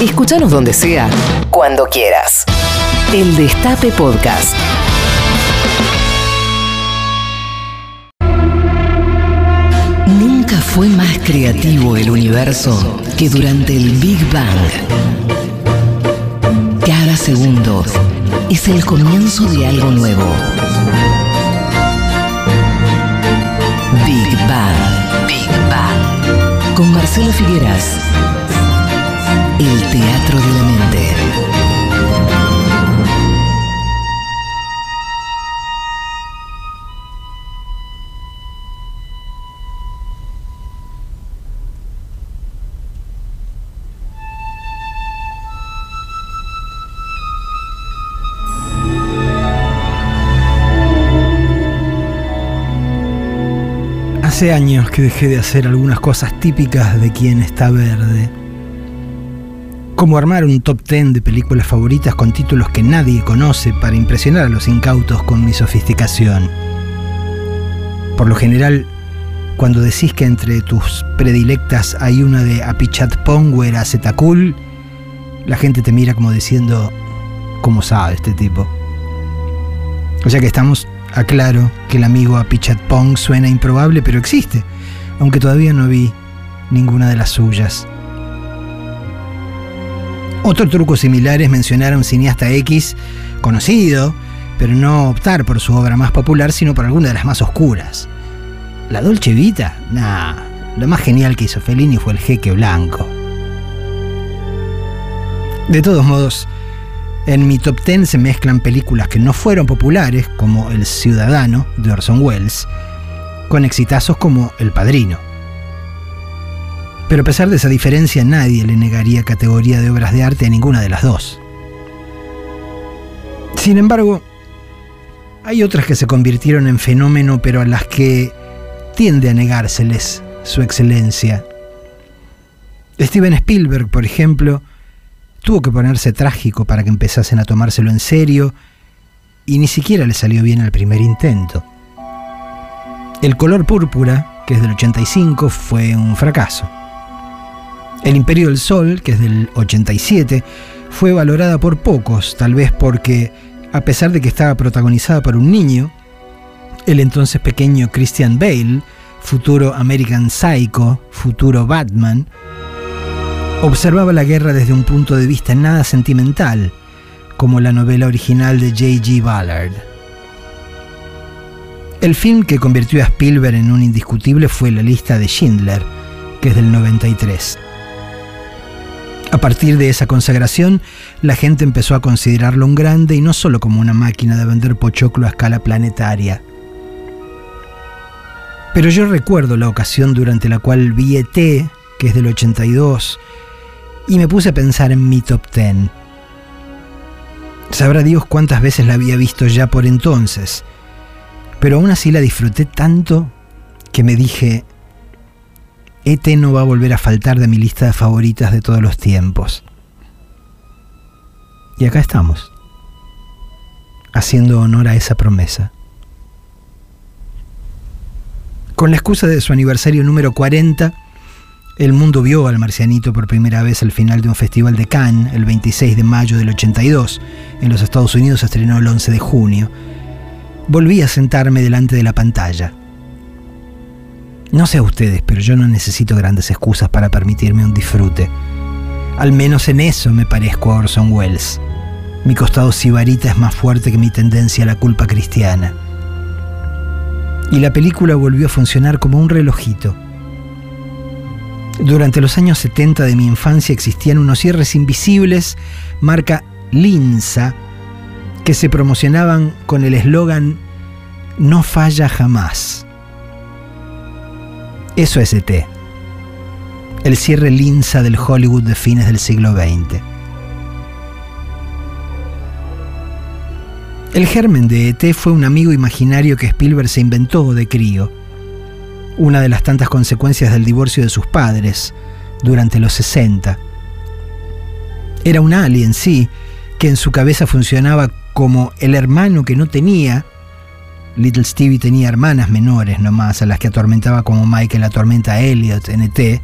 Escúchanos donde sea, cuando quieras. El Destape Podcast. Nunca fue más creativo el universo que durante el Big Bang. Cada segundo es el comienzo de algo nuevo. Big Bang. Big Bang. Con Marcelo Figueras. El teatro de la mente. Hace años que dejé de hacer algunas cosas típicas de quien está verde. Como armar un top 10 de películas favoritas con títulos que nadie conoce para impresionar a los incautos con mi sofisticación. Por lo general, cuando decís que entre tus predilectas hay una de Apichat Pongwer a Zetakul, la gente te mira como diciendo, ¿cómo sabe este tipo? O sea que estamos Aclaro que el amigo Apichat Pong suena improbable, pero existe, aunque todavía no vi ninguna de las suyas. Otro truco similar es cineasta X conocido, pero no optar por su obra más popular, sino por alguna de las más oscuras. La Dolce Vita, nah, lo más genial que hizo Fellini fue el jeque blanco. De todos modos, en mi top 10 se mezclan películas que no fueron populares, como El Ciudadano de Orson Welles, con exitazos como El Padrino. Pero a pesar de esa diferencia, nadie le negaría categoría de obras de arte a ninguna de las dos. Sin embargo, hay otras que se convirtieron en fenómeno, pero a las que tiende a negárseles su excelencia. Steven Spielberg, por ejemplo, Tuvo que ponerse trágico para que empezasen a tomárselo en serio y ni siquiera le salió bien al primer intento. El color púrpura, que es del 85, fue un fracaso. El Imperio del Sol, que es del 87, fue valorada por pocos, tal vez porque, a pesar de que estaba protagonizada por un niño, el entonces pequeño Christian Bale, futuro American Psycho, futuro Batman, Observaba la guerra desde un punto de vista nada sentimental, como la novela original de J.G. Ballard. El film que convirtió a Spielberg en un indiscutible fue La lista de Schindler, que es del 93. A partir de esa consagración, la gente empezó a considerarlo un grande y no solo como una máquina de vender pochoclo a escala planetaria. Pero yo recuerdo la ocasión durante la cual vi ET, que es del 82, y me puse a pensar en mi top 10. Sabrá Dios cuántas veces la había visto ya por entonces, pero aún así la disfruté tanto que me dije, ET no va a volver a faltar de mi lista de favoritas de todos los tiempos. Y acá estamos, haciendo honor a esa promesa. Con la excusa de su aniversario número 40, el mundo vio al marcianito por primera vez al final de un festival de Cannes el 26 de mayo del 82. En los Estados Unidos se estrenó el 11 de junio. Volví a sentarme delante de la pantalla. No sé a ustedes, pero yo no necesito grandes excusas para permitirme un disfrute. Al menos en eso me parezco a Orson Welles. Mi costado sibarita es más fuerte que mi tendencia a la culpa cristiana. Y la película volvió a funcionar como un relojito durante los años 70 de mi infancia existían unos cierres invisibles, marca Linza, que se promocionaban con el eslogan No falla jamás. Eso es ET. El cierre Linza del Hollywood de fines del siglo XX. El germen de ET fue un amigo imaginario que Spielberg se inventó de crío una de las tantas consecuencias del divorcio de sus padres durante los 60. Era un alien, sí, que en su cabeza funcionaba como el hermano que no tenía. Little Stevie tenía hermanas menores nomás, a las que atormentaba como Michael atormenta a Elliot en ET.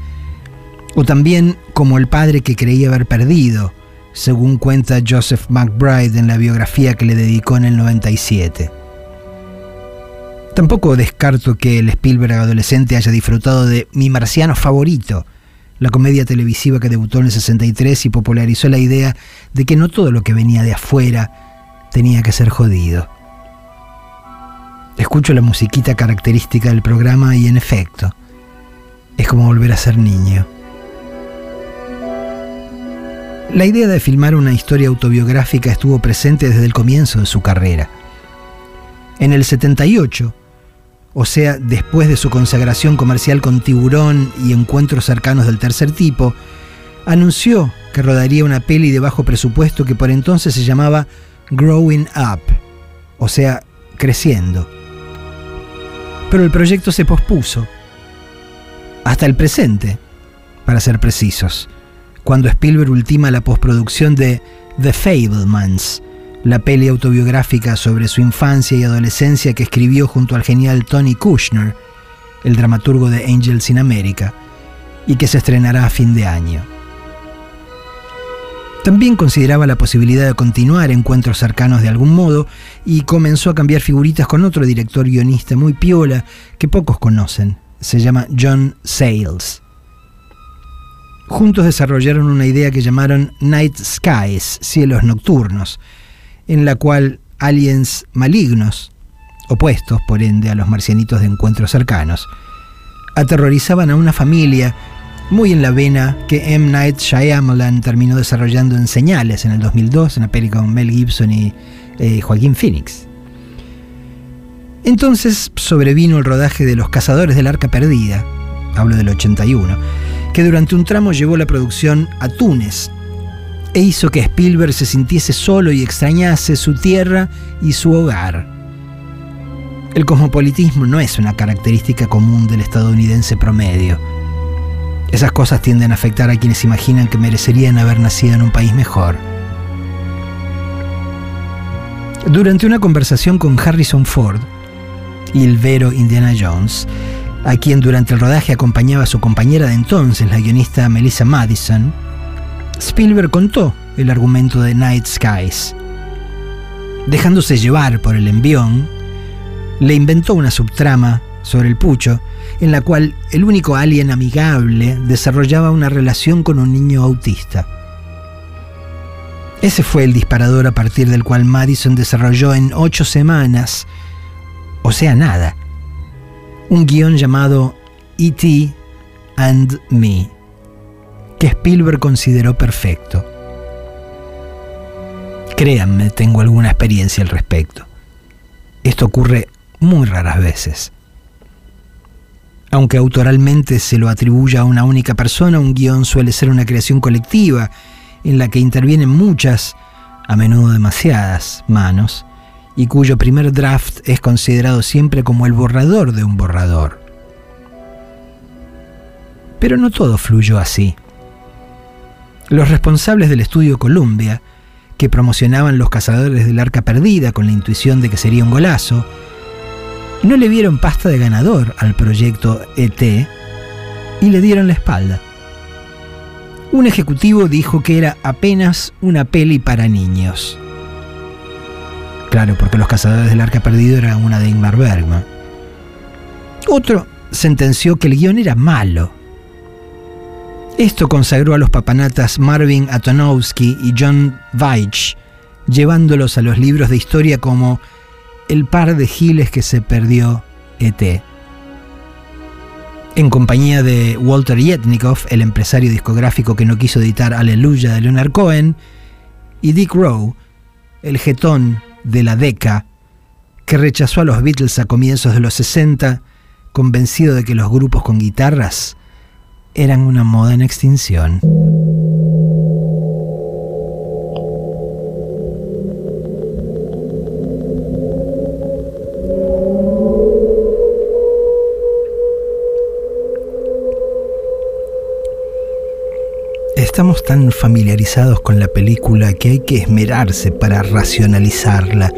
O también como el padre que creía haber perdido, según cuenta Joseph McBride en la biografía que le dedicó en el 97. Tampoco descarto que el Spielberg adolescente haya disfrutado de Mi Marciano favorito, la comedia televisiva que debutó en el 63 y popularizó la idea de que no todo lo que venía de afuera tenía que ser jodido. Escucho la musiquita característica del programa y en efecto, es como volver a ser niño. La idea de filmar una historia autobiográfica estuvo presente desde el comienzo de su carrera. En el 78, o sea, después de su consagración comercial con Tiburón y encuentros cercanos del tercer tipo, anunció que rodaría una peli de bajo presupuesto que por entonces se llamaba Growing Up, o sea, creciendo. Pero el proyecto se pospuso, hasta el presente, para ser precisos cuando Spielberg ultima la postproducción de The Fablemans, la peli autobiográfica sobre su infancia y adolescencia que escribió junto al genial Tony Kushner, el dramaturgo de Angels in America, y que se estrenará a fin de año. También consideraba la posibilidad de continuar encuentros cercanos de algún modo y comenzó a cambiar figuritas con otro director guionista muy piola que pocos conocen. Se llama John Sayles. Juntos desarrollaron una idea que llamaron Night Skies, cielos nocturnos, en la cual aliens malignos, opuestos por ende a los marcianitos de encuentros cercanos, aterrorizaban a una familia muy en la vena que M. Night Shyamalan terminó desarrollando en Señales en el 2002, en la peli con Mel Gibson y eh, Joaquín Phoenix. Entonces sobrevino el rodaje de Los Cazadores del Arca Perdida, hablo del 81, que durante un tramo llevó la producción a Túnez e hizo que Spielberg se sintiese solo y extrañase su tierra y su hogar. El cosmopolitismo no es una característica común del estadounidense promedio. Esas cosas tienden a afectar a quienes imaginan que merecerían haber nacido en un país mejor. Durante una conversación con Harrison Ford y el Vero Indiana Jones, a quien durante el rodaje acompañaba su compañera de entonces, la guionista Melissa Madison, Spielberg contó el argumento de Night Skies. Dejándose llevar por el envión, le inventó una subtrama sobre el pucho en la cual el único alien amigable desarrollaba una relación con un niño autista. Ese fue el disparador a partir del cual Madison desarrolló en ocho semanas, o sea, nada, un guion llamado E.T. and Me, que Spielberg consideró perfecto. Créanme, tengo alguna experiencia al respecto. Esto ocurre muy raras veces. Aunque autoralmente se lo atribuya a una única persona, un guion suele ser una creación colectiva en la que intervienen muchas, a menudo demasiadas, manos y cuyo primer draft es considerado siempre como el borrador de un borrador. Pero no todo fluyó así. Los responsables del estudio Columbia, que promocionaban Los Cazadores del Arca Perdida con la intuición de que sería un golazo, no le vieron pasta de ganador al proyecto ET y le dieron la espalda. Un ejecutivo dijo que era apenas una peli para niños. Claro, porque Los Cazadores del Arca Perdido era una de Ingmar Bergman. Otro sentenció que el guion era malo. Esto consagró a los papanatas Marvin Atonowski y John Veitch, llevándolos a los libros de historia como El par de giles que se perdió ET. En compañía de Walter Yetnikov, el empresario discográfico que no quiso editar Aleluya de Leonard Cohen, y Dick Rowe, el jetón de la DECA, que rechazó a los Beatles a comienzos de los 60, convencido de que los grupos con guitarras eran una moda en extinción. Estamos tan familiarizados con la película que hay que esmerarse para racionalizarla,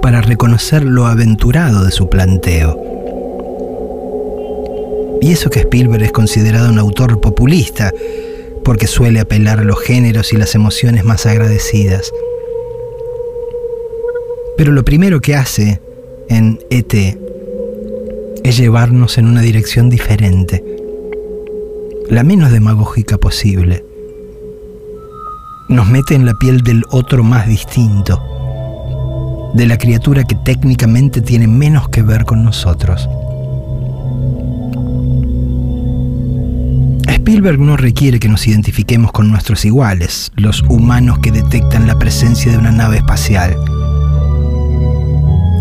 para reconocer lo aventurado de su planteo. Y eso que Spielberg es considerado un autor populista, porque suele apelar a los géneros y las emociones más agradecidas. Pero lo primero que hace en ET es llevarnos en una dirección diferente, la menos demagógica posible. Nos mete en la piel del otro más distinto, de la criatura que técnicamente tiene menos que ver con nosotros. Spielberg no requiere que nos identifiquemos con nuestros iguales, los humanos que detectan la presencia de una nave espacial.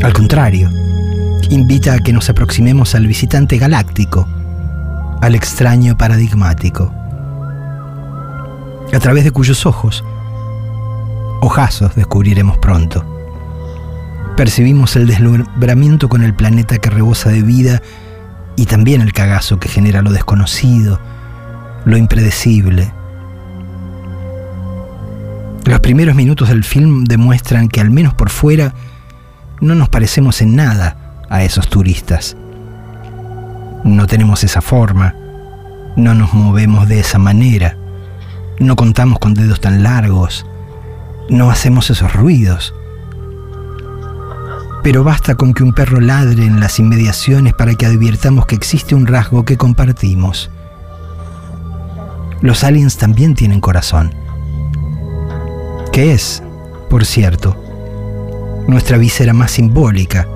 Al contrario, invita a que nos aproximemos al visitante galáctico, al extraño paradigmático, a través de cuyos ojos, ojazos descubriremos pronto. Percibimos el deslumbramiento con el planeta que rebosa de vida y también el cagazo que genera lo desconocido, lo impredecible. Los primeros minutos del film demuestran que al menos por fuera no nos parecemos en nada a esos turistas. No tenemos esa forma, no nos movemos de esa manera, no contamos con dedos tan largos, no hacemos esos ruidos. Pero basta con que un perro ladre en las inmediaciones para que advirtamos que existe un rasgo que compartimos. Los aliens también tienen corazón. ¿Qué es, por cierto, nuestra víscera más simbólica,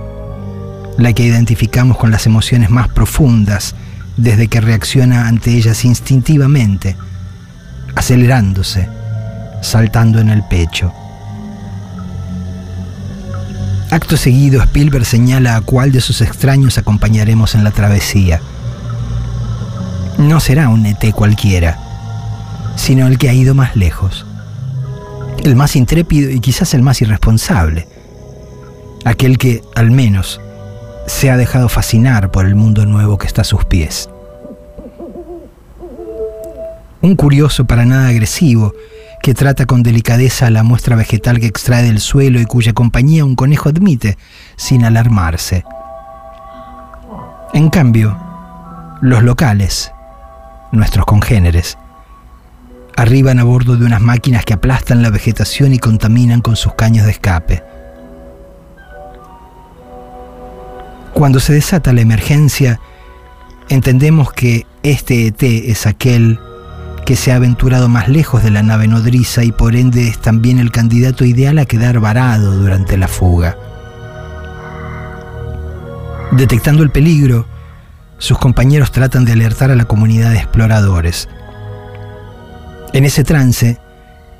la que identificamos con las emociones más profundas desde que reacciona ante ellas instintivamente, acelerándose, saltando en el pecho. Acto seguido, Spielberg señala a cuál de sus extraños acompañaremos en la travesía. No será un ET cualquiera, sino el que ha ido más lejos, el más intrépido y quizás el más irresponsable, aquel que, al menos, se ha dejado fascinar por el mundo nuevo que está a sus pies. Un curioso para nada agresivo, que trata con delicadeza la muestra vegetal que extrae del suelo y cuya compañía un conejo admite sin alarmarse. En cambio, los locales, nuestros congéneres, arriban a bordo de unas máquinas que aplastan la vegetación y contaminan con sus caños de escape. Cuando se desata la emergencia, entendemos que este ET es aquel que se ha aventurado más lejos de la nave nodriza y por ende es también el candidato ideal a quedar varado durante la fuga. Detectando el peligro, sus compañeros tratan de alertar a la comunidad de exploradores. En ese trance,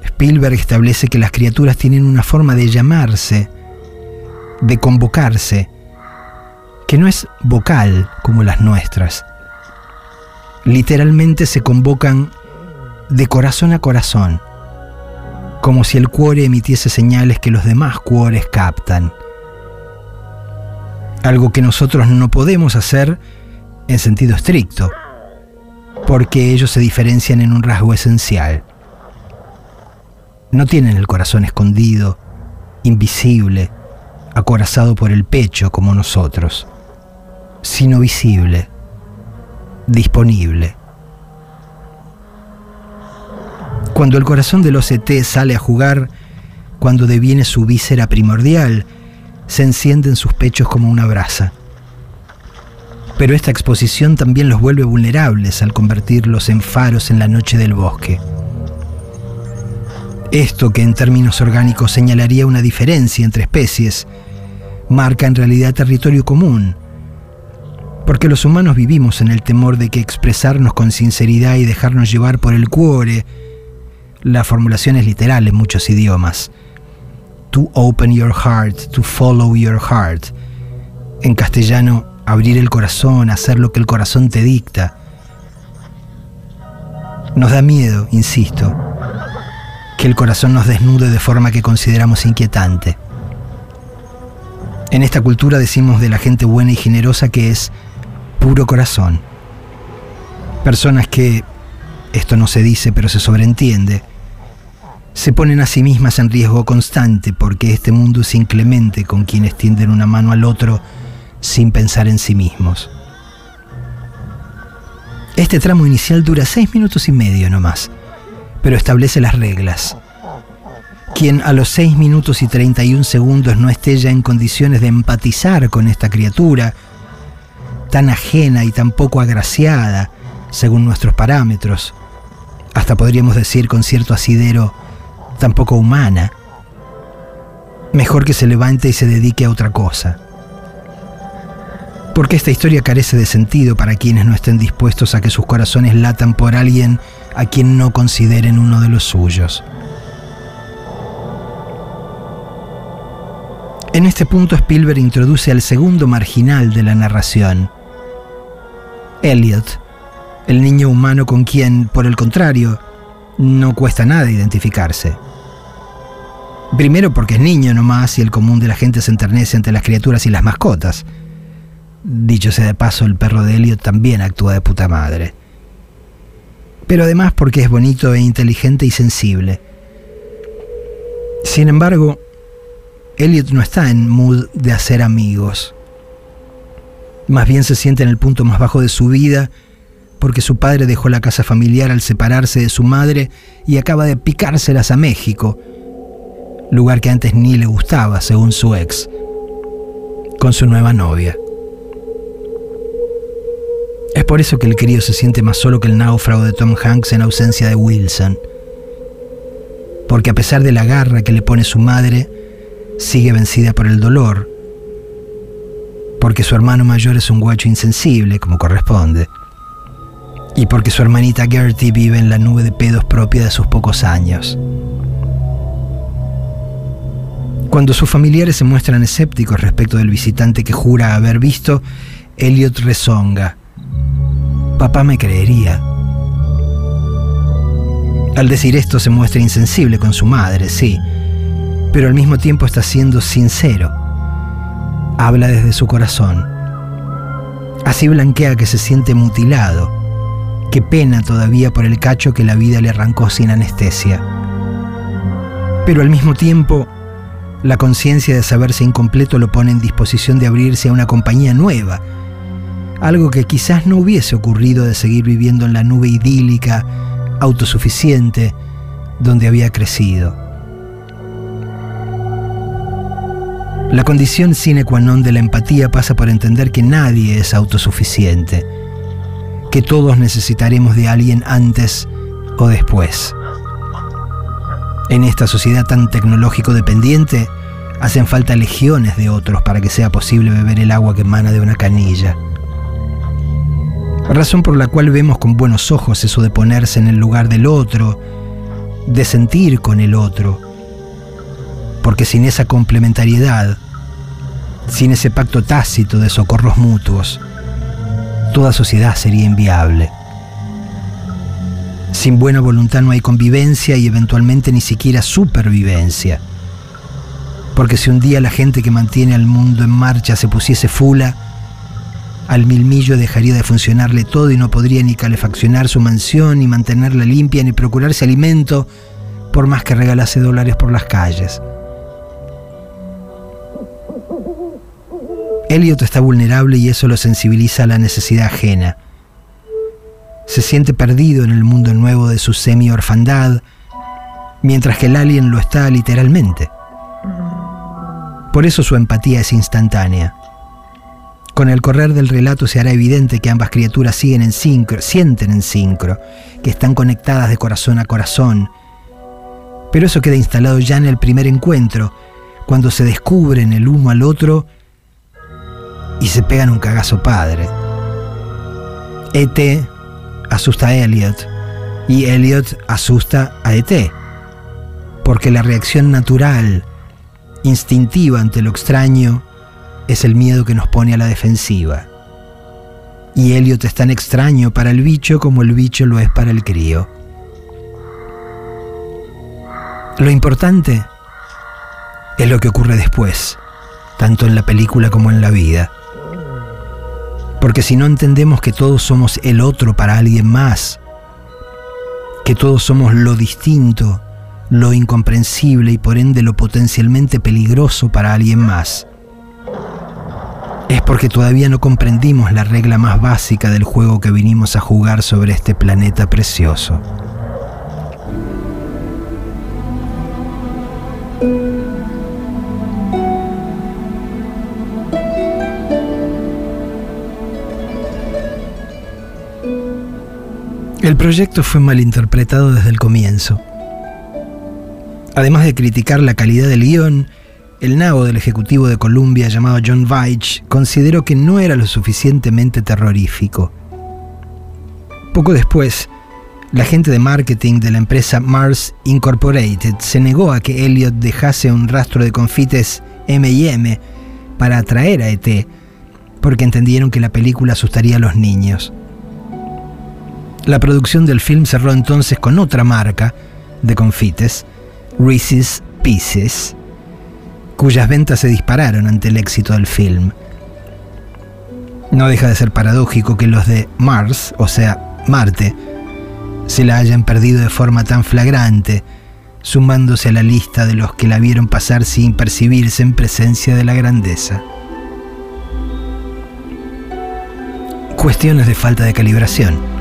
Spielberg establece que las criaturas tienen una forma de llamarse, de convocarse, que no es vocal como las nuestras. Literalmente se convocan de corazón a corazón, como si el cuore emitiese señales que los demás cuores captan. Algo que nosotros no podemos hacer en sentido estricto porque ellos se diferencian en un rasgo esencial. No tienen el corazón escondido, invisible, acorazado por el pecho como nosotros, sino visible, disponible. Cuando el corazón del OCT sale a jugar, cuando deviene su víscera primordial, se enciende en sus pechos como una brasa pero esta exposición también los vuelve vulnerables al convertirlos en faros en la noche del bosque. Esto que en términos orgánicos señalaría una diferencia entre especies, marca en realidad territorio común, porque los humanos vivimos en el temor de que expresarnos con sinceridad y dejarnos llevar por el cuore, la formulación es literal en muchos idiomas, to open your heart, to follow your heart, en castellano abrir el corazón, hacer lo que el corazón te dicta. Nos da miedo, insisto, que el corazón nos desnude de forma que consideramos inquietante. En esta cultura decimos de la gente buena y generosa que es puro corazón. Personas que, esto no se dice pero se sobreentiende, se ponen a sí mismas en riesgo constante porque este mundo es inclemente con quienes tienden una mano al otro sin pensar en sí mismos. Este tramo inicial dura seis minutos y medio nomás, pero establece las reglas. Quien a los 6 minutos y 31 segundos no esté ya en condiciones de empatizar con esta criatura, tan ajena y tan poco agraciada, según nuestros parámetros, hasta podríamos decir con cierto asidero, tan poco humana, mejor que se levante y se dedique a otra cosa. Porque esta historia carece de sentido para quienes no estén dispuestos a que sus corazones latan por alguien a quien no consideren uno de los suyos. En este punto Spielberg introduce al segundo marginal de la narración, Elliot, el niño humano con quien, por el contrario, no cuesta nada identificarse. Primero porque es niño nomás y el común de la gente se enternece ante las criaturas y las mascotas. Dicho sea de paso, el perro de Elliot también actúa de puta madre. Pero además porque es bonito e inteligente y sensible. Sin embargo, Elliot no está en mood de hacer amigos. Más bien se siente en el punto más bajo de su vida porque su padre dejó la casa familiar al separarse de su madre y acaba de picárselas a México, lugar que antes ni le gustaba, según su ex, con su nueva novia. Es por eso que el crío se siente más solo que el náufrago de Tom Hanks en ausencia de Wilson. Porque a pesar de la garra que le pone su madre, sigue vencida por el dolor, porque su hermano mayor es un guacho insensible, como corresponde, y porque su hermanita Gertie vive en la nube de pedos propia de sus pocos años. Cuando sus familiares se muestran escépticos respecto del visitante que jura haber visto, Elliot rezonga. Papá me creería. Al decir esto se muestra insensible con su madre, sí, pero al mismo tiempo está siendo sincero. Habla desde su corazón. Así blanquea que se siente mutilado, que pena todavía por el cacho que la vida le arrancó sin anestesia. Pero al mismo tiempo, la conciencia de saberse incompleto lo pone en disposición de abrirse a una compañía nueva, algo que quizás no hubiese ocurrido de seguir viviendo en la nube idílica, autosuficiente, donde había crecido. La condición sine qua non de la empatía pasa por entender que nadie es autosuficiente, que todos necesitaremos de alguien antes o después. En esta sociedad tan tecnológico dependiente, hacen falta legiones de otros para que sea posible beber el agua que emana de una canilla. Razón por la cual vemos con buenos ojos eso de ponerse en el lugar del otro, de sentir con el otro, porque sin esa complementariedad, sin ese pacto tácito de socorros mutuos, toda sociedad sería inviable. Sin buena voluntad no hay convivencia y eventualmente ni siquiera supervivencia. Porque si un día la gente que mantiene al mundo en marcha se pusiese fula, al milmillo dejaría de funcionarle todo y no podría ni calefaccionar su mansión, ni mantenerla limpia, ni procurarse alimento, por más que regalase dólares por las calles. Elliot está vulnerable y eso lo sensibiliza a la necesidad ajena. Se siente perdido en el mundo nuevo de su semi-orfandad, mientras que el alien lo está literalmente. Por eso su empatía es instantánea. Con el correr del relato se hará evidente que ambas criaturas siguen en sincro, sienten en sincro, que están conectadas de corazón a corazón. Pero eso queda instalado ya en el primer encuentro, cuando se descubren el uno al otro y se pegan un cagazo padre. ET asusta a Elliot y Elliot asusta a ET, porque la reacción natural, instintiva ante lo extraño, es el miedo que nos pone a la defensiva. Y Elliot es tan extraño para el bicho como el bicho lo es para el crío. Lo importante es lo que ocurre después, tanto en la película como en la vida. Porque si no entendemos que todos somos el otro para alguien más, que todos somos lo distinto, lo incomprensible y por ende lo potencialmente peligroso para alguien más, es porque todavía no comprendimos la regla más básica del juego que vinimos a jugar sobre este planeta precioso. Proyecto fue malinterpretado desde el comienzo. Además de criticar la calidad del guion, el nabo del ejecutivo de Columbia llamado John Veitch consideró que no era lo suficientemente terrorífico. Poco después, la gente de marketing de la empresa Mars Incorporated se negó a que Elliot dejase un rastro de confites M&M para atraer a ET, porque entendieron que la película asustaría a los niños. La producción del film cerró entonces con otra marca de confites, Reese's Pieces, cuyas ventas se dispararon ante el éxito del film. No deja de ser paradójico que los de Mars, o sea, Marte, se la hayan perdido de forma tan flagrante, sumándose a la lista de los que la vieron pasar sin percibirse en presencia de la grandeza. Cuestiones de falta de calibración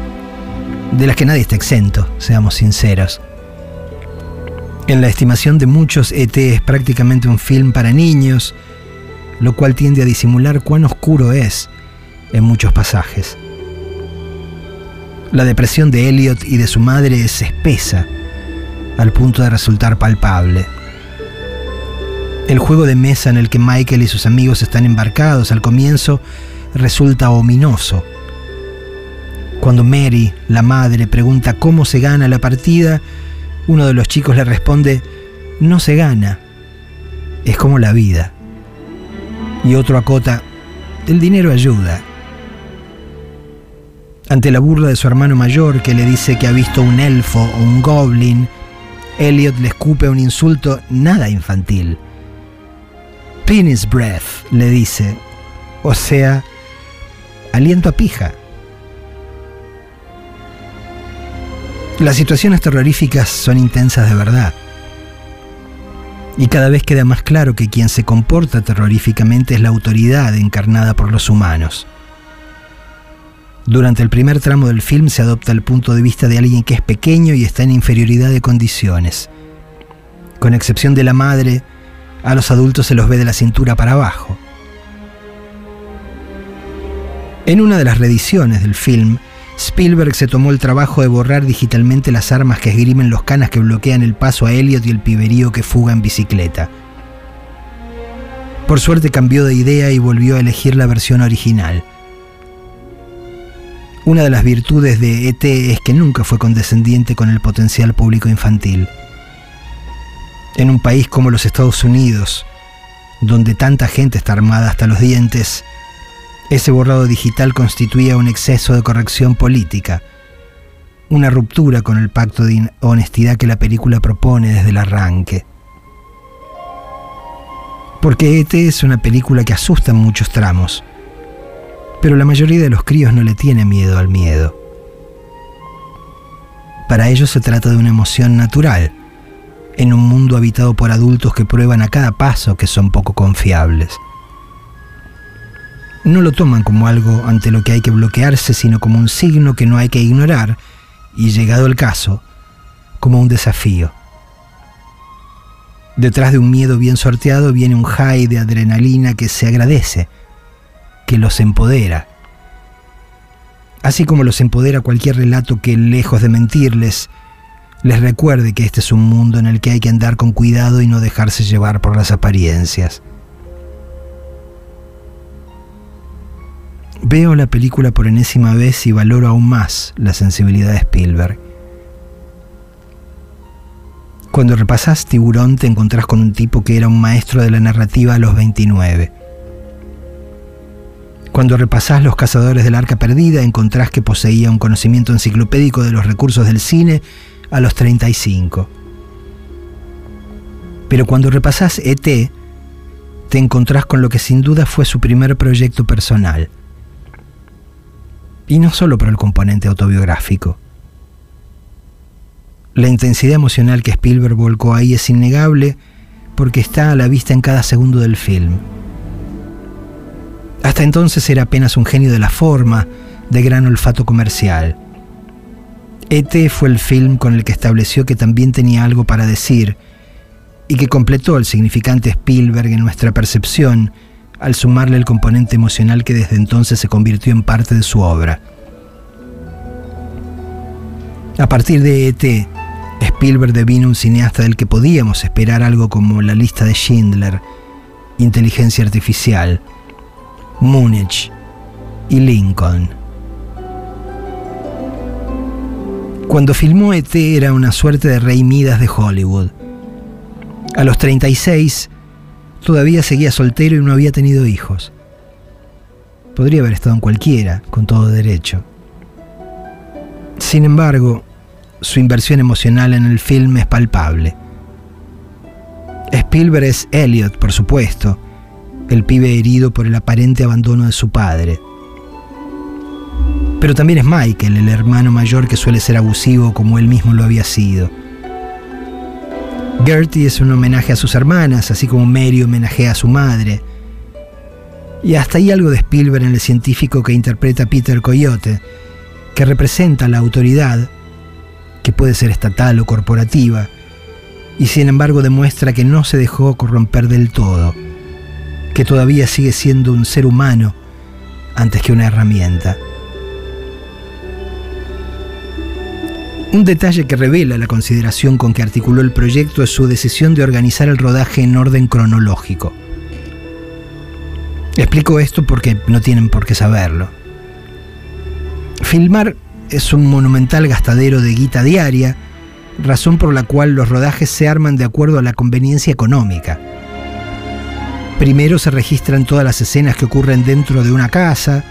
de las que nadie está exento, seamos sinceros. En la estimación de muchos, ET es prácticamente un film para niños, lo cual tiende a disimular cuán oscuro es en muchos pasajes. La depresión de Elliot y de su madre es espesa, al punto de resultar palpable. El juego de mesa en el que Michael y sus amigos están embarcados al comienzo resulta ominoso cuando Mary, la madre, pregunta cómo se gana la partida, uno de los chicos le responde, no se gana, es como la vida. Y otro acota, el dinero ayuda. Ante la burla de su hermano mayor que le dice que ha visto un elfo o un goblin, Elliot le escupe un insulto nada infantil. Penis breath, le dice, o sea, aliento a pija. Las situaciones terroríficas son intensas de verdad. Y cada vez queda más claro que quien se comporta terroríficamente es la autoridad encarnada por los humanos. Durante el primer tramo del film se adopta el punto de vista de alguien que es pequeño y está en inferioridad de condiciones. Con excepción de la madre, a los adultos se los ve de la cintura para abajo. En una de las reediciones del film, Spielberg se tomó el trabajo de borrar digitalmente las armas que esgrimen los canas que bloquean el paso a Elliot y el piberío que fuga en bicicleta. Por suerte cambió de idea y volvió a elegir la versión original. Una de las virtudes de ET es que nunca fue condescendiente con el potencial público infantil. En un país como los Estados Unidos, donde tanta gente está armada hasta los dientes, ese borrado digital constituía un exceso de corrección política, una ruptura con el pacto de honestidad que la película propone desde el arranque. Porque ET es una película que asusta en muchos tramos, pero la mayoría de los críos no le tiene miedo al miedo. Para ellos se trata de una emoción natural, en un mundo habitado por adultos que prueban a cada paso que son poco confiables no lo toman como algo ante lo que hay que bloquearse, sino como un signo que no hay que ignorar y, llegado el caso, como un desafío. Detrás de un miedo bien sorteado viene un high de adrenalina que se agradece, que los empodera. Así como los empodera cualquier relato que, lejos de mentirles, les recuerde que este es un mundo en el que hay que andar con cuidado y no dejarse llevar por las apariencias. Veo la película por enésima vez y valoro aún más la sensibilidad de Spielberg. Cuando repasás Tiburón te encontrás con un tipo que era un maestro de la narrativa a los 29. Cuando repasás Los Cazadores del Arca Perdida encontrás que poseía un conocimiento enciclopédico de los recursos del cine a los 35. Pero cuando repasás ET, te encontrás con lo que sin duda fue su primer proyecto personal – y no solo por el componente autobiográfico. La intensidad emocional que Spielberg volcó ahí es innegable porque está a la vista en cada segundo del film. Hasta entonces era apenas un genio de la forma, de gran olfato comercial. ET fue el film con el que estableció que también tenía algo para decir y que completó el significante Spielberg en nuestra percepción al sumarle el componente emocional que desde entonces se convirtió en parte de su obra. A partir de ET, Spielberg devino un cineasta del que podíamos esperar algo como La lista de Schindler, Inteligencia Artificial, Múnich y Lincoln. Cuando filmó ET era una suerte de rey Midas de Hollywood. A los 36 todavía seguía soltero y no había tenido hijos. Podría haber estado en cualquiera, con todo derecho. Sin embargo, su inversión emocional en el film es palpable. Spielberg es Elliot, por supuesto, el pibe herido por el aparente abandono de su padre. Pero también es Michael, el hermano mayor que suele ser abusivo como él mismo lo había sido. Gertie es un homenaje a sus hermanas, así como Mary homenajea a su madre. Y hasta hay algo de Spielberg en el científico que interpreta Peter Coyote, que representa la autoridad, que puede ser estatal o corporativa, y sin embargo demuestra que no se dejó corromper del todo que todavía sigue siendo un ser humano antes que una herramienta. Un detalle que revela la consideración con que articuló el proyecto es su decisión de organizar el rodaje en orden cronológico. Explico esto porque no tienen por qué saberlo. Filmar es un monumental gastadero de guita diaria, razón por la cual los rodajes se arman de acuerdo a la conveniencia económica. Primero se registran todas las escenas que ocurren dentro de una casa,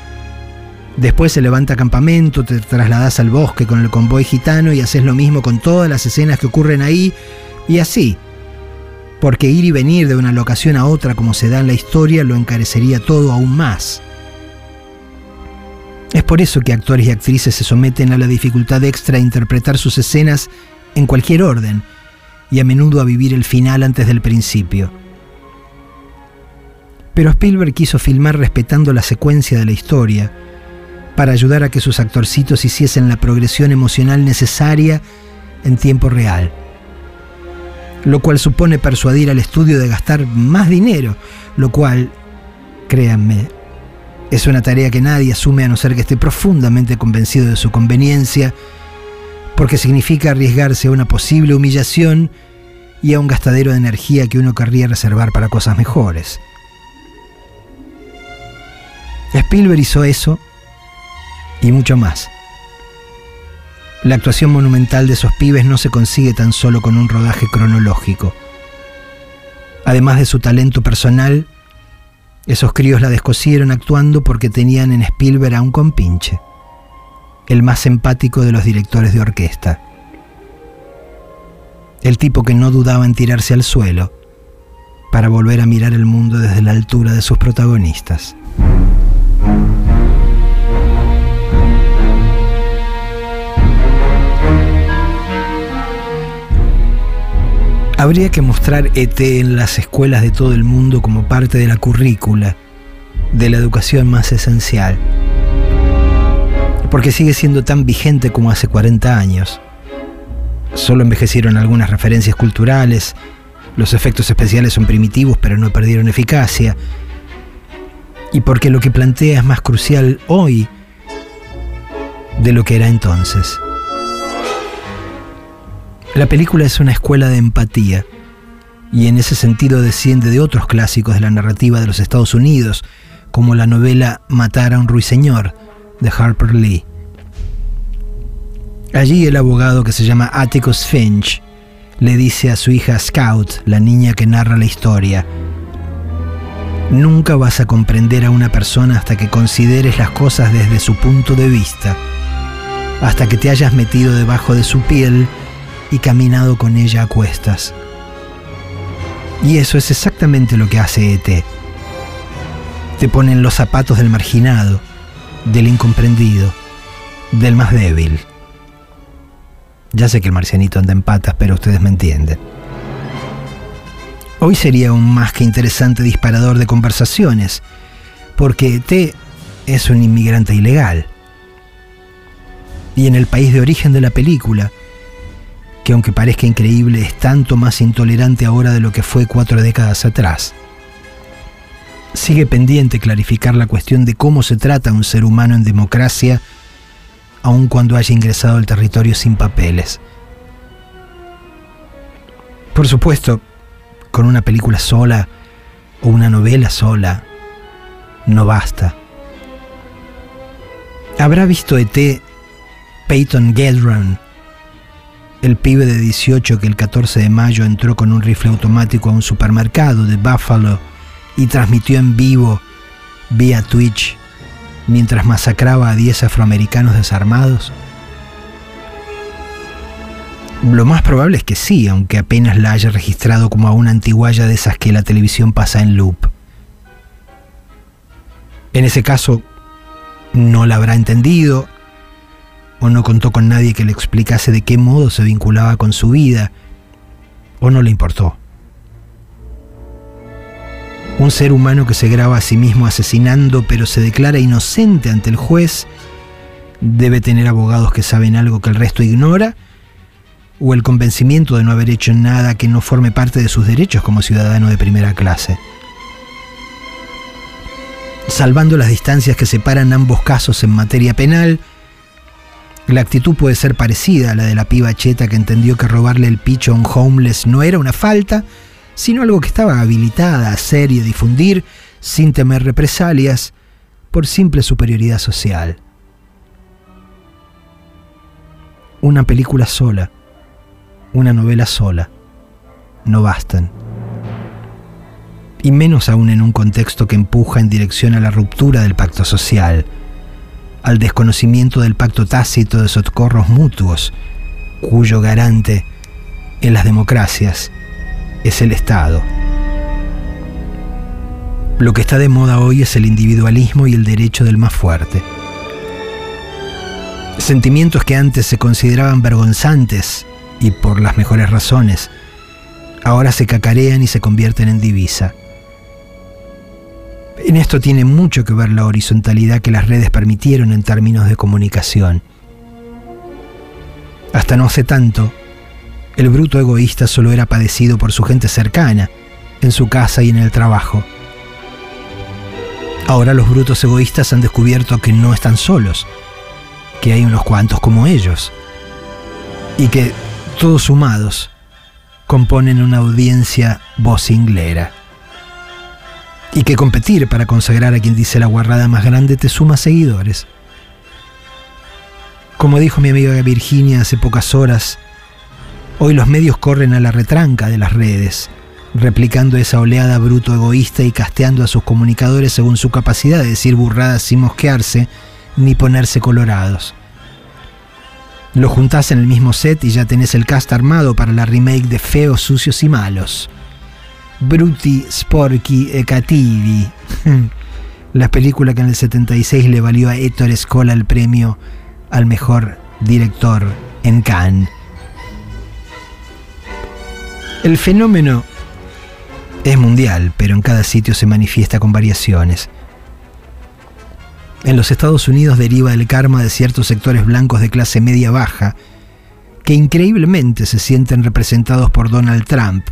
después se levanta campamento, te trasladas al bosque con el convoy gitano y haces lo mismo con todas las escenas que ocurren ahí, y así. Porque ir y venir de una locación a otra como se da en la historia lo encarecería todo aún más. Es por eso que actores y actrices se someten a la dificultad extra de interpretar sus escenas en cualquier orden y a menudo a vivir el final antes del principio. Pero Spielberg quiso filmar respetando la secuencia de la historia, para ayudar a que sus actorcitos hiciesen la progresión emocional necesaria en tiempo real. Lo cual supone persuadir al estudio de gastar más dinero, lo cual, créanme, es una tarea que nadie asume a no ser que esté profundamente convencido de su conveniencia, porque significa arriesgarse a una posible humillación y a un gastadero de energía que uno querría reservar para cosas mejores. Spielberg hizo eso y mucho más. La actuación monumental de esos pibes no se consigue tan solo con un rodaje cronológico. Además de su talento personal, esos críos la descosieron actuando porque tenían en Spielberg a un compinche, el más empático de los directores de orquesta. El tipo que no dudaba en tirarse al suelo para volver a mirar el mundo desde la altura de sus protagonistas. Habría que mostrar ET en las escuelas de todo el mundo como parte de la currícula, de la educación más esencial, porque sigue siendo tan vigente como hace 40 años. Solo envejecieron algunas referencias culturales, los efectos especiales son primitivos pero no perdieron eficacia, y porque lo que plantea es más crucial hoy de lo que era entonces. La película es una escuela de empatía y en ese sentido desciende de otros clásicos de la narrativa de los Estados Unidos, como la novela Matar a un ruiseñor de Harper Lee. Allí el abogado que se llama Atticus Finch le dice a su hija Scout, la niña que narra la historia, Nunca vas a comprender a una persona hasta que consideres las cosas desde su punto de vista, hasta que te hayas metido debajo de su piel y caminado con ella a cuestas. Y eso es exactamente lo que hace ET. Te ponen los zapatos del marginado, del incomprendido, del más débil. Ya sé que el marcianito anda en patas, pero ustedes me entienden. Hoy sería un más que interesante disparador de conversaciones, porque T es un inmigrante ilegal. Y en el país de origen de la película, que aunque parezca increíble es tanto más intolerante ahora de lo que fue cuatro décadas atrás. Sigue pendiente clarificar la cuestión de cómo se trata un ser humano en democracia, aun cuando haya ingresado al territorio sin papeles. Por supuesto, con una película sola o una novela sola, no basta. Habrá visto ET Peyton Gedron, el pibe de 18 que el 14 de mayo entró con un rifle automático a un supermercado de Buffalo y transmitió en vivo vía Twitch mientras masacraba a 10 afroamericanos desarmados? Lo más probable es que sí, aunque apenas la haya registrado como a una antiguaya de esas que la televisión pasa en loop. En ese caso, no la habrá entendido o no contó con nadie que le explicase de qué modo se vinculaba con su vida, o no le importó. Un ser humano que se graba a sí mismo asesinando pero se declara inocente ante el juez debe tener abogados que saben algo que el resto ignora o el convencimiento de no haber hecho nada que no forme parte de sus derechos como ciudadano de primera clase. Salvando las distancias que separan ambos casos en materia penal, la actitud puede ser parecida a la de la piba cheta que entendió que robarle el picho a un homeless no era una falta, sino algo que estaba habilitada a hacer y a difundir sin temer represalias por simple superioridad social. Una película sola, una novela sola, no bastan. Y menos aún en un contexto que empuja en dirección a la ruptura del pacto social, al desconocimiento del pacto tácito de socorros mutuos, cuyo garante en las democracias es el Estado. Lo que está de moda hoy es el individualismo y el derecho del más fuerte. Sentimientos que antes se consideraban vergonzantes y por las mejores razones, ahora se cacarean y se convierten en divisa. En esto tiene mucho que ver la horizontalidad que las redes permitieron en términos de comunicación. Hasta no hace tanto, el bruto egoísta solo era padecido por su gente cercana, en su casa y en el trabajo. Ahora los brutos egoístas han descubierto que no están solos, que hay unos cuantos como ellos, y que, todos sumados, componen una audiencia vocinglera y que competir para consagrar a quien dice la guarrada más grande te suma seguidores. Como dijo mi amiga Virginia hace pocas horas, hoy los medios corren a la retranca de las redes, replicando esa oleada bruto egoísta y casteando a sus comunicadores según su capacidad de decir burradas sin mosquearse ni ponerse colorados. Lo juntás en el mismo set y ya tenés el cast armado para la remake de Feos, Sucios y Malos. Bruti Sporchi e Cattivi, la película que en el 76 le valió a Ettore Scola el premio al mejor director en Cannes. El fenómeno es mundial, pero en cada sitio se manifiesta con variaciones. En los Estados Unidos deriva el karma de ciertos sectores blancos de clase media baja, que increíblemente se sienten representados por Donald Trump,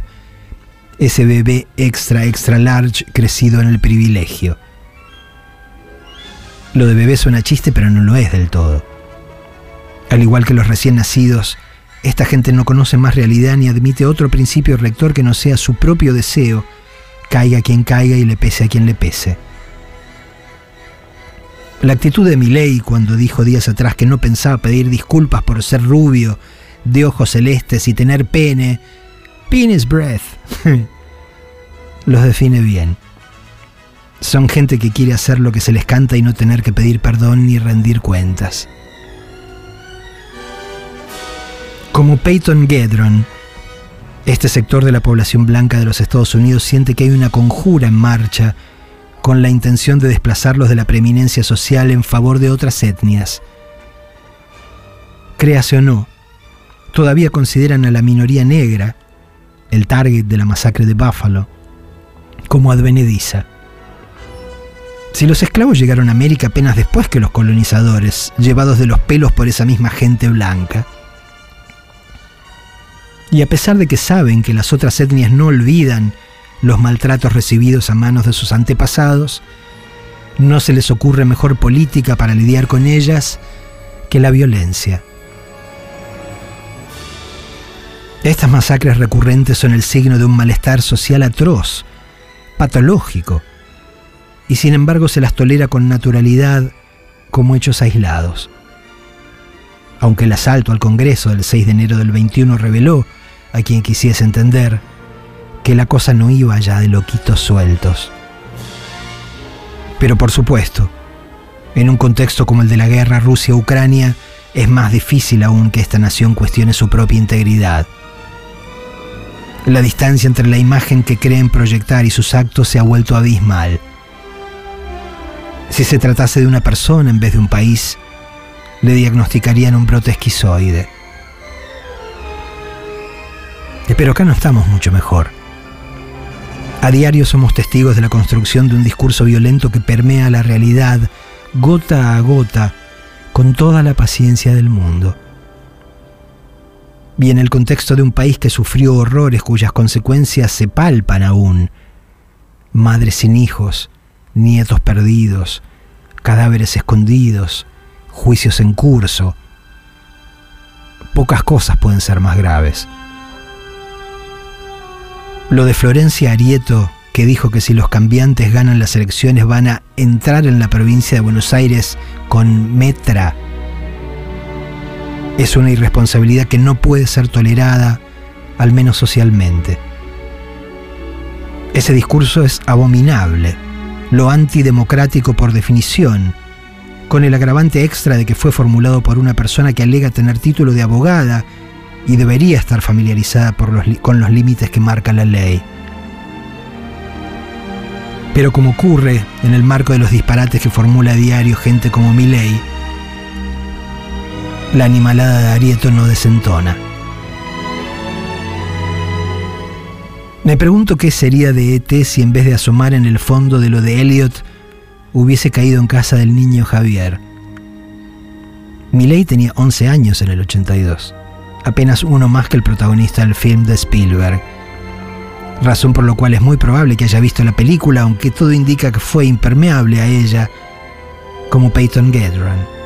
ese bebé extra, extra large crecido en el privilegio. Lo de bebé suena chiste, pero no lo es del todo. Al igual que los recién nacidos, esta gente no conoce más realidad ni admite otro principio rector que no sea su propio deseo, caiga quien caiga y le pese a quien le pese. La actitud de Milei cuando dijo días atrás que no pensaba pedir disculpas por ser rubio, de ojos celestes y tener pene, penis breath, los define bien. Son gente que quiere hacer lo que se les canta y no tener que pedir perdón ni rendir cuentas. Como Peyton Gedron, este sector de la población blanca de los Estados Unidos siente que hay una conjura en marcha con la intención de desplazarlos de la preeminencia social en favor de otras etnias. Créase o no, todavía consideran a la minoría negra, el target de la masacre de Buffalo, como advenediza. Si los esclavos llegaron a América apenas después que los colonizadores, llevados de los pelos por esa misma gente blanca, y a pesar de que saben que las otras etnias no olvidan los maltratos recibidos a manos de sus antepasados, no se les ocurre mejor política para lidiar con ellas que la violencia. Estas masacres recurrentes son el signo de un malestar social atroz, patológico, y sin embargo se las tolera con naturalidad como hechos aislados. Aunque el asalto al Congreso del 6 de enero del 21 reveló a quien quisiese entender que la cosa no iba allá de loquitos sueltos. Pero por supuesto, en un contexto como el de la guerra Rusia-Ucrania, es más difícil aún que esta nación cuestione su propia integridad. La distancia entre la imagen que creen proyectar y sus actos se ha vuelto abismal. Si se tratase de una persona en vez de un país, le diagnosticarían un brote esquizoide. Pero acá no estamos mucho mejor. A diario somos testigos de la construcción de un discurso violento que permea la realidad gota a gota con toda la paciencia del mundo. Y en el contexto de un país que sufrió horrores cuyas consecuencias se palpan aún, madres sin hijos, nietos perdidos, cadáveres escondidos, juicios en curso, pocas cosas pueden ser más graves. Lo de Florencia Arieto, que dijo que si los cambiantes ganan las elecciones van a entrar en la provincia de Buenos Aires con metra, es una irresponsabilidad que no puede ser tolerada, al menos socialmente. Ese discurso es abominable, lo antidemocrático por definición, con el agravante extra de que fue formulado por una persona que alega tener título de abogada y debería estar familiarizada con los límites que marca la ley. Pero como ocurre en el marco de los disparates que formula a diario gente como Milley, la animalada de Arieto no desentona. Me pregunto qué sería de ET si en vez de asomar en el fondo de lo de Elliot hubiese caído en casa del niño Javier. Milley tenía 11 años en el 82 apenas uno más que el protagonista del film de Spielberg. Razón por lo cual es muy probable que haya visto la película, aunque todo indica que fue impermeable a ella, como Peyton Gedron.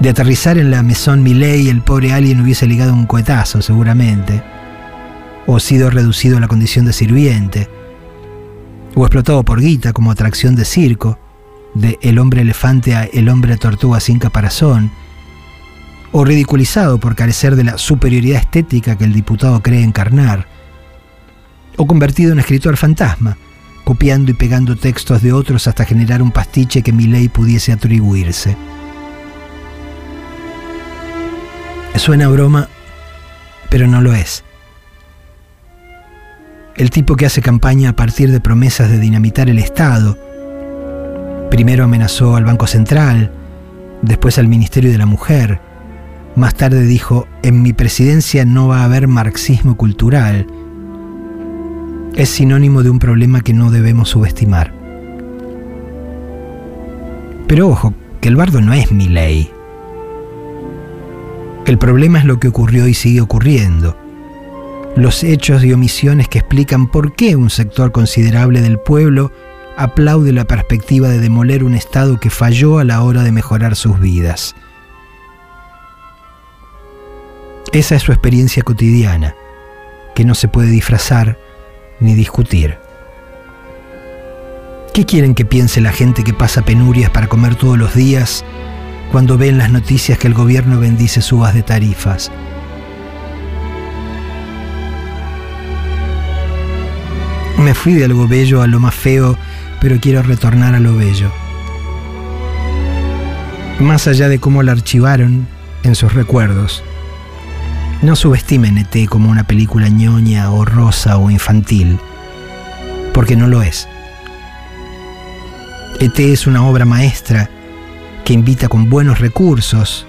De aterrizar en la Maison Milley, el pobre alien hubiese ligado un cohetazo, seguramente, o sido reducido a la condición de sirviente, o explotado por guita como atracción de circo, de el hombre elefante a el hombre tortuga sin caparazón, o ridiculizado por carecer de la superioridad estética que el diputado cree encarnar, o convertido en escritor fantasma, copiando y pegando textos de otros hasta generar un pastiche que mi ley pudiese atribuirse. Suena broma, pero no lo es. El tipo que hace campaña a partir de promesas de dinamitar el Estado, primero amenazó al Banco Central, después al Ministerio de la Mujer, más tarde dijo, en mi presidencia no va a haber marxismo cultural. Es sinónimo de un problema que no debemos subestimar. Pero ojo, que el bardo no es mi ley. El problema es lo que ocurrió y sigue ocurriendo. Los hechos y omisiones que explican por qué un sector considerable del pueblo aplaude la perspectiva de demoler un Estado que falló a la hora de mejorar sus vidas. Esa es su experiencia cotidiana, que no se puede disfrazar ni discutir. ¿Qué quieren que piense la gente que pasa penurias para comer todos los días cuando ven las noticias que el gobierno bendice subas de tarifas? Me fui de algo bello a lo más feo, pero quiero retornar a lo bello. Más allá de cómo la archivaron en sus recuerdos, no subestimen ET como una película ñoña o rosa o infantil, porque no lo es. ET es una obra maestra que invita con buenos recursos,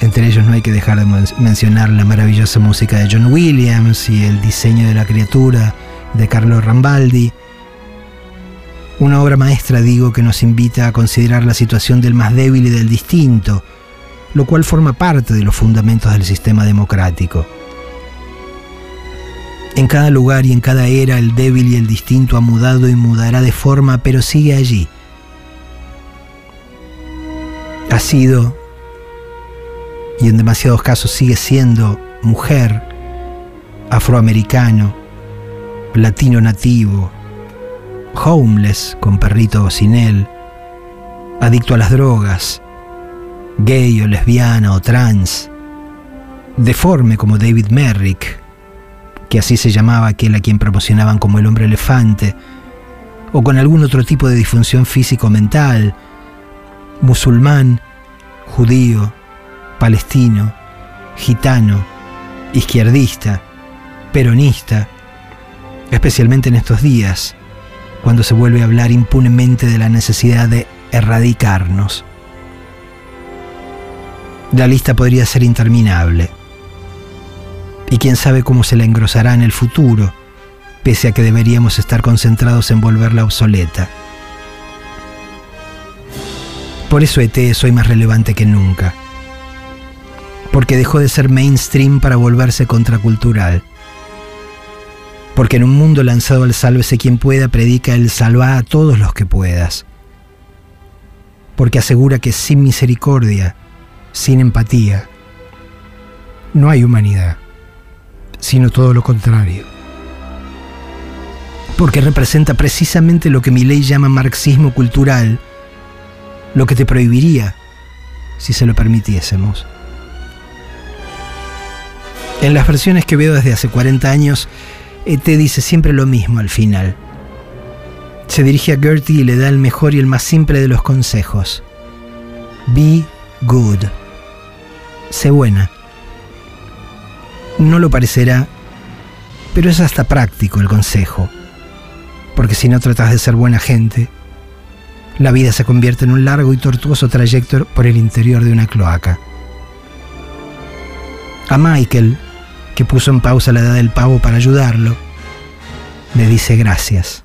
entre ellos no hay que dejar de mencionar la maravillosa música de John Williams y el diseño de la criatura de Carlo Rambaldi, Una obra maestra, digo, que nos invita a considerar la situación del más débil y del distinto, lo cual forma parte de los fundamentos del sistema democrático. En cada lugar y en cada era el débil y el distinto ha mudado y mudará de forma, pero sigue allí. Ha sido, y en demasiados casos sigue siendo, mujer, afroamericano, latino nativo, homeless con perrito sin él, adicto a las drogas, gay o lesbiana o trans, deforme como David Merrick, que así se llamaba aquel a quien promocionaban como el hombre elefante, o con algún otro tipo de disfunción físico-mental, musulmán, judío, palestino, gitano, izquierdista, peronista, especialmente en estos días, cuando se vuelve a hablar impunemente de la necesidad de erradicarnos. La lista podría ser interminable. Y quién sabe cómo se la engrosará en el futuro, pese a que deberíamos estar concentrados en volverla obsoleta. Por eso ET es hoy más relevante que nunca. Porque dejó de ser mainstream para volverse contracultural porque en un mundo lanzado al sálvese quien pueda, predica el salva a todos los que puedas. Porque asegura que sin misericordia, sin empatía, no hay humanidad, sino todo lo contrario. Porque representa precisamente lo que mi ley llama marxismo cultural, lo que te prohibiría si se lo permitiésemos. En las versiones que veo desde hace 40 años, ET dice siempre lo mismo al final. Se dirige a Gertie y le da el mejor y el más simple de los consejos. Be good. Sé buena. No lo parecerá, pero es hasta práctico el consejo. Porque si no tratas de ser buena gente, la vida se convierte en un largo y tortuoso trayecto por el interior de una cloaca. A Michael, que puso en pausa la edad del pavo para ayudarlo, le dice gracias.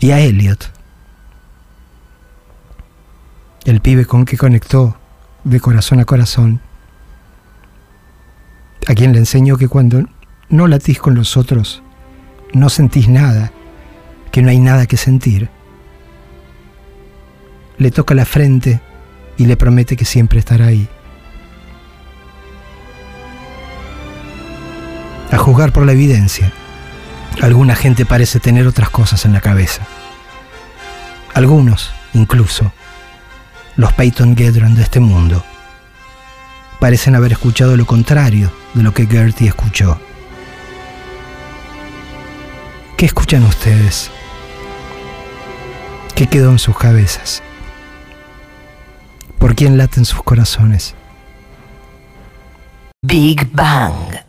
Y a Elliot, el pibe con que conectó de corazón a corazón, a quien le enseñó que cuando no latís con los otros, no sentís nada, que no hay nada que sentir. Le toca la frente y le promete que siempre estará ahí. A juzgar por la evidencia, alguna gente parece tener otras cosas en la cabeza. Algunos, incluso, los Peyton Gedron de este mundo, parecen haber escuchado lo contrario de lo que Gertie escuchó. ¿Qué escuchan ustedes? ¿Qué quedó en sus cabezas? ¿Por quién laten sus corazones? Big Bang.